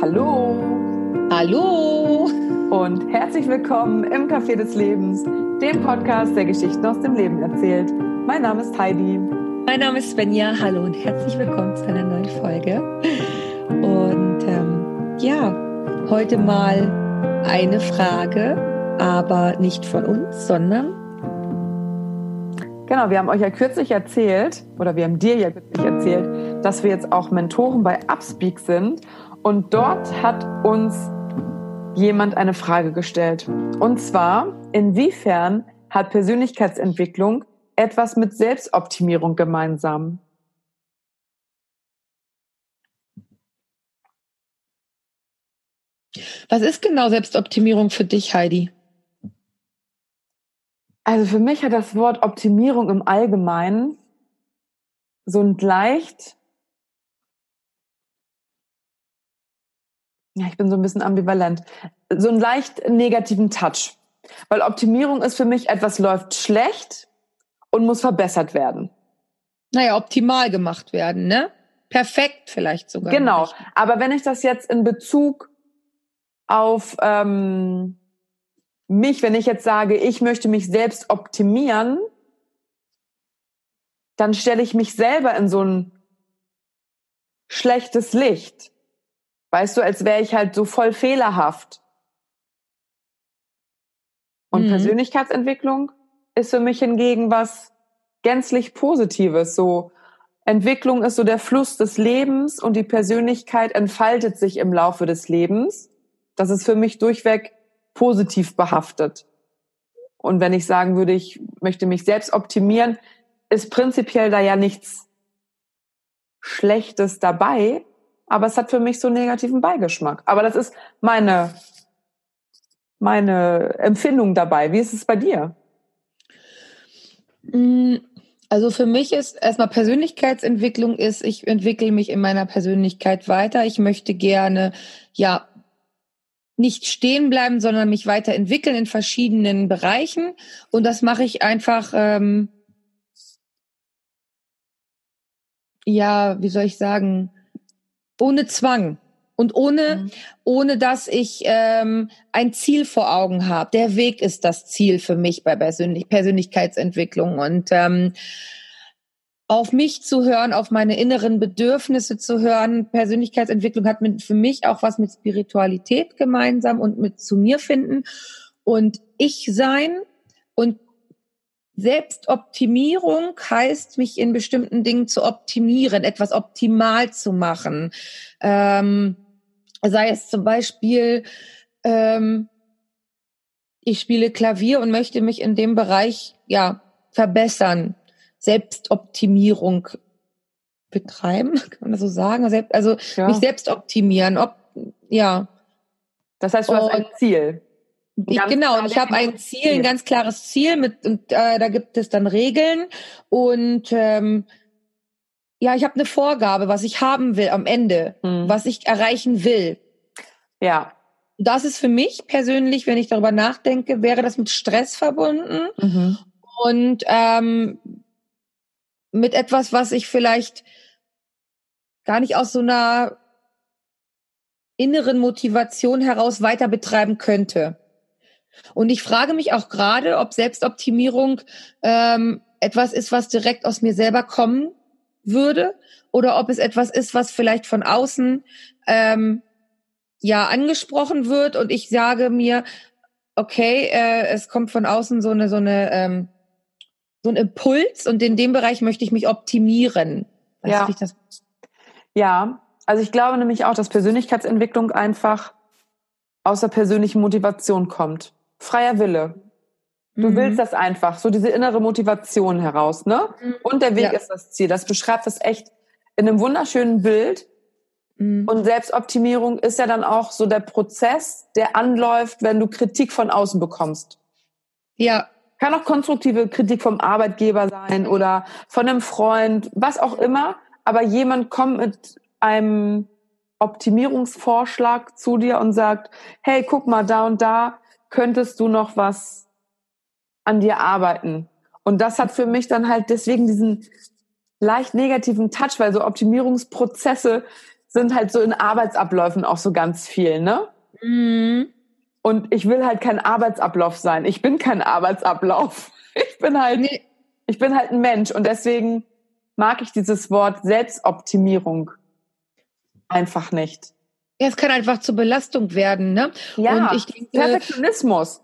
Hallo. Hallo. Und herzlich willkommen im Café des Lebens, dem Podcast, der Geschichten aus dem Leben erzählt. Mein Name ist Heidi. Mein Name ist Svenja. Hallo und herzlich willkommen zu einer neuen Folge. Und ähm, ja, heute mal eine Frage, aber nicht von uns, sondern Genau, wir haben euch ja kürzlich erzählt, oder wir haben dir ja kürzlich erzählt, dass wir jetzt auch Mentoren bei Upspeak sind. Und dort hat uns jemand eine Frage gestellt. Und zwar, inwiefern hat Persönlichkeitsentwicklung etwas mit Selbstoptimierung gemeinsam? Was ist genau Selbstoptimierung für dich, Heidi? Also für mich hat das Wort Optimierung im Allgemeinen so ein leicht, ja, ich bin so ein bisschen ambivalent, so einen leicht negativen Touch. Weil Optimierung ist für mich etwas läuft schlecht und muss verbessert werden. Naja, optimal gemacht werden, ne? Perfekt vielleicht sogar. Genau. Nicht. Aber wenn ich das jetzt in Bezug auf ähm, mich, wenn ich jetzt sage, ich möchte mich selbst optimieren, dann stelle ich mich selber in so ein schlechtes Licht. Weißt du, als wäre ich halt so voll fehlerhaft. Und mhm. Persönlichkeitsentwicklung ist für mich hingegen was gänzlich Positives. So Entwicklung ist so der Fluss des Lebens und die Persönlichkeit entfaltet sich im Laufe des Lebens. Das ist für mich durchweg positiv behaftet. Und wenn ich sagen würde, ich möchte mich selbst optimieren, ist prinzipiell da ja nichts Schlechtes dabei, aber es hat für mich so einen negativen Beigeschmack. Aber das ist meine, meine Empfindung dabei. Wie ist es bei dir? Mm, also für mich ist erstmal Persönlichkeitsentwicklung ist, ich entwickle mich in meiner Persönlichkeit weiter. Ich möchte gerne, ja, nicht stehen bleiben, sondern mich weiterentwickeln in verschiedenen Bereichen. Und das mache ich einfach, ähm, ja, wie soll ich sagen, ohne Zwang und ohne, mhm. ohne dass ich ähm, ein Ziel vor Augen habe. Der Weg ist das Ziel für mich bei Persönlich Persönlichkeitsentwicklung und ähm, auf mich zu hören, auf meine inneren Bedürfnisse zu hören. Persönlichkeitsentwicklung hat mit, für mich auch was mit Spiritualität gemeinsam und mit zu mir finden und ich sein und Selbstoptimierung heißt, mich in bestimmten Dingen zu optimieren, etwas optimal zu machen. Ähm, sei es zum Beispiel, ähm, ich spiele Klavier und möchte mich in dem Bereich ja verbessern. Selbstoptimierung betreiben, kann man das so sagen? Also ja. mich selbst optimieren. Ob, ja. Das heißt, du hast ein Ziel. Ich, genau, und ich habe ein Ziel, ein ganz klares Ziel mit und äh, da gibt es dann Regeln und ähm, ja, ich habe eine Vorgabe, was ich haben will am Ende, mhm. was ich erreichen will. Ja. Das ist für mich persönlich, wenn ich darüber nachdenke, wäre das mit Stress verbunden mhm. und ähm, mit etwas, was ich vielleicht gar nicht aus so einer inneren Motivation heraus weiter betreiben könnte. Und ich frage mich auch gerade, ob Selbstoptimierung ähm, etwas ist, was direkt aus mir selber kommen würde, oder ob es etwas ist, was vielleicht von außen ähm, ja angesprochen wird und ich sage mir, okay, äh, es kommt von außen so eine so eine ähm, so ein Impuls und in dem Bereich möchte ich mich optimieren. Weißt ja. Du, ja, also ich glaube nämlich auch, dass Persönlichkeitsentwicklung einfach aus der persönlichen Motivation kommt. Freier Wille. Du mhm. willst das einfach, so diese innere Motivation heraus, ne? Mhm. Und der Weg ja. ist das Ziel. Das beschreibt das echt in einem wunderschönen Bild. Mhm. Und Selbstoptimierung ist ja dann auch so der Prozess, der anläuft, wenn du Kritik von außen bekommst. Ja, kann auch konstruktive Kritik vom Arbeitgeber sein oder von einem Freund, was auch immer. Aber jemand kommt mit einem Optimierungsvorschlag zu dir und sagt, hey, guck mal, da und da könntest du noch was an dir arbeiten. Und das hat für mich dann halt deswegen diesen leicht negativen Touch, weil so Optimierungsprozesse sind halt so in Arbeitsabläufen auch so ganz viel, ne? Mhm. Und ich will halt kein Arbeitsablauf sein. Ich bin kein Arbeitsablauf. Ich bin halt, nee. ich bin halt ein Mensch und deswegen mag ich dieses Wort Selbstoptimierung einfach nicht. Ja, es kann einfach zur Belastung werden, ne? Ja, und ich denke, Perfektionismus.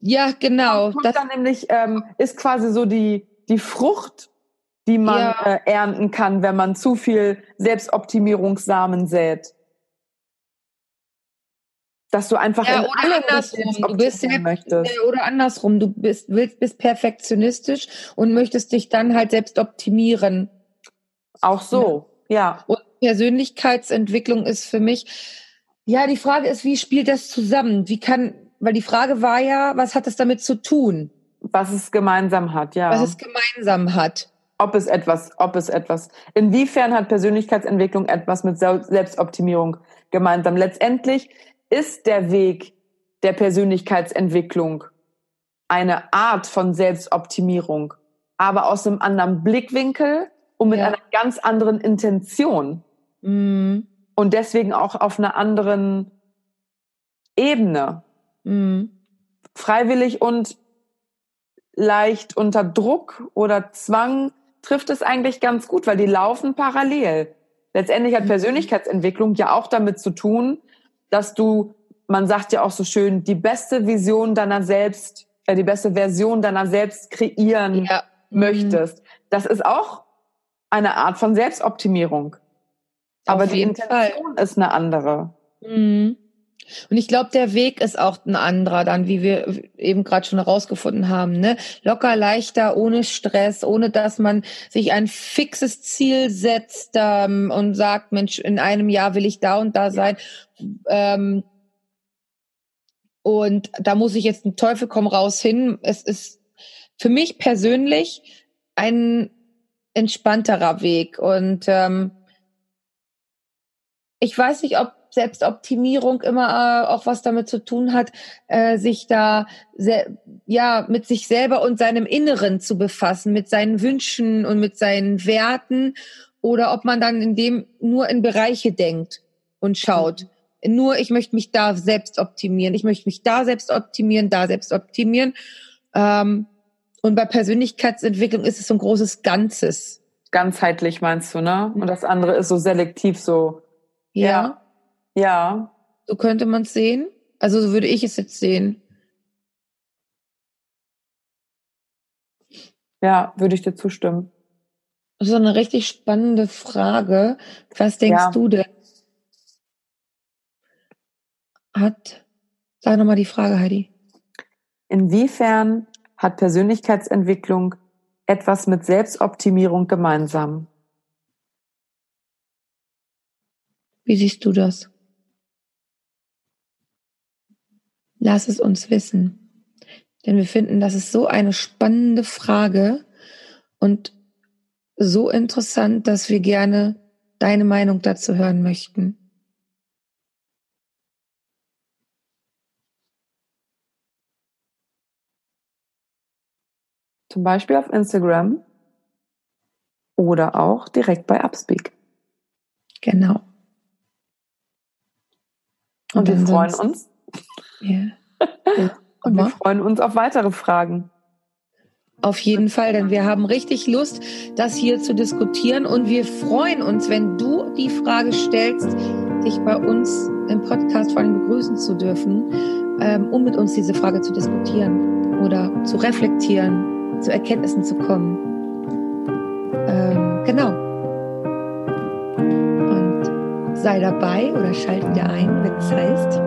Ja, genau. Das dann nämlich ähm, ist quasi so die die Frucht, die man ja. äh, ernten kann, wenn man zu viel Selbstoptimierungssamen sät. Dass du einfach ja, oder andersrum, du bist möchtest. oder andersrum, du bist willst bist perfektionistisch und möchtest dich dann halt selbst optimieren. Auch so, ja. ja. Und Persönlichkeitsentwicklung ist für mich ja, die Frage ist, wie spielt das zusammen? Wie kann weil die Frage war ja, was hat das damit zu tun? Was es gemeinsam hat, ja. Was es gemeinsam hat. Ob es etwas, ob es etwas. Inwiefern hat Persönlichkeitsentwicklung etwas mit Selbstoptimierung gemeinsam? Letztendlich ist der Weg der Persönlichkeitsentwicklung eine Art von Selbstoptimierung, aber aus einem anderen Blickwinkel und mit ja. einer ganz anderen Intention. Mhm. Und deswegen auch auf einer anderen Ebene. Mhm. Freiwillig und leicht unter Druck oder Zwang trifft es eigentlich ganz gut, weil die laufen parallel. Letztendlich hat mhm. Persönlichkeitsentwicklung ja auch damit zu tun, dass du, man sagt ja auch so schön, die beste Vision deiner selbst, äh, die beste Version deiner selbst kreieren ja. Mhm. möchtest. Das ist auch eine Art von Selbstoptimierung. Aber die Intention Fall. ist eine andere. Mhm. Und ich glaube, der Weg ist auch ein anderer dann, wie wir eben gerade schon herausgefunden haben. Ne? Locker, leichter, ohne Stress, ohne dass man sich ein fixes Ziel setzt ähm, und sagt, Mensch, in einem Jahr will ich da und da sein. Ähm, und da muss ich jetzt ein Teufel komm raus hin. Es ist für mich persönlich ein entspannterer Weg. Und ähm, ich weiß nicht, ob Selbstoptimierung immer äh, auch was damit zu tun hat, äh, sich da ja mit sich selber und seinem Inneren zu befassen, mit seinen Wünschen und mit seinen Werten oder ob man dann in dem nur in Bereiche denkt und schaut. Mhm. Nur ich möchte mich da selbst optimieren, ich möchte mich da selbst optimieren, da selbst optimieren. Ähm, und bei Persönlichkeitsentwicklung ist es so ein großes Ganzes. Ganzheitlich meinst du, ne? Und das andere ist so selektiv so. Ja. ja. So könnte man es sehen. Also so würde ich es jetzt sehen. Ja, würde ich dir zustimmen. Das ist eine richtig spannende Frage. Was denkst ja. du denn? Hat, sag nochmal die Frage, Heidi. Inwiefern hat Persönlichkeitsentwicklung etwas mit Selbstoptimierung gemeinsam? Wie siehst du das? Lass es uns wissen. Denn wir finden, das ist so eine spannende Frage und so interessant, dass wir gerne deine Meinung dazu hören möchten. Zum Beispiel auf Instagram oder auch direkt bei Upspeak. Genau. Und, und wir freuen uns, ja. Und wir freuen uns auf weitere Fragen. Auf jeden Fall, denn wir haben richtig Lust, das hier zu diskutieren und wir freuen uns, wenn du die Frage stellst, dich bei uns im Podcast vor allem begrüßen zu dürfen, ähm, um mit uns diese Frage zu diskutieren oder zu reflektieren, zu Erkenntnissen zu kommen. Sei dabei oder schalte dir ein, wenn es heißt,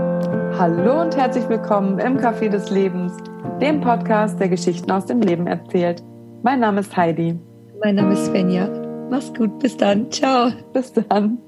Hallo und herzlich willkommen im Café des Lebens, dem Podcast, der Geschichten aus dem Leben erzählt. Mein Name ist Heidi. Mein Name ist Svenja. Mach's gut, bis dann. Ciao. Bis dann.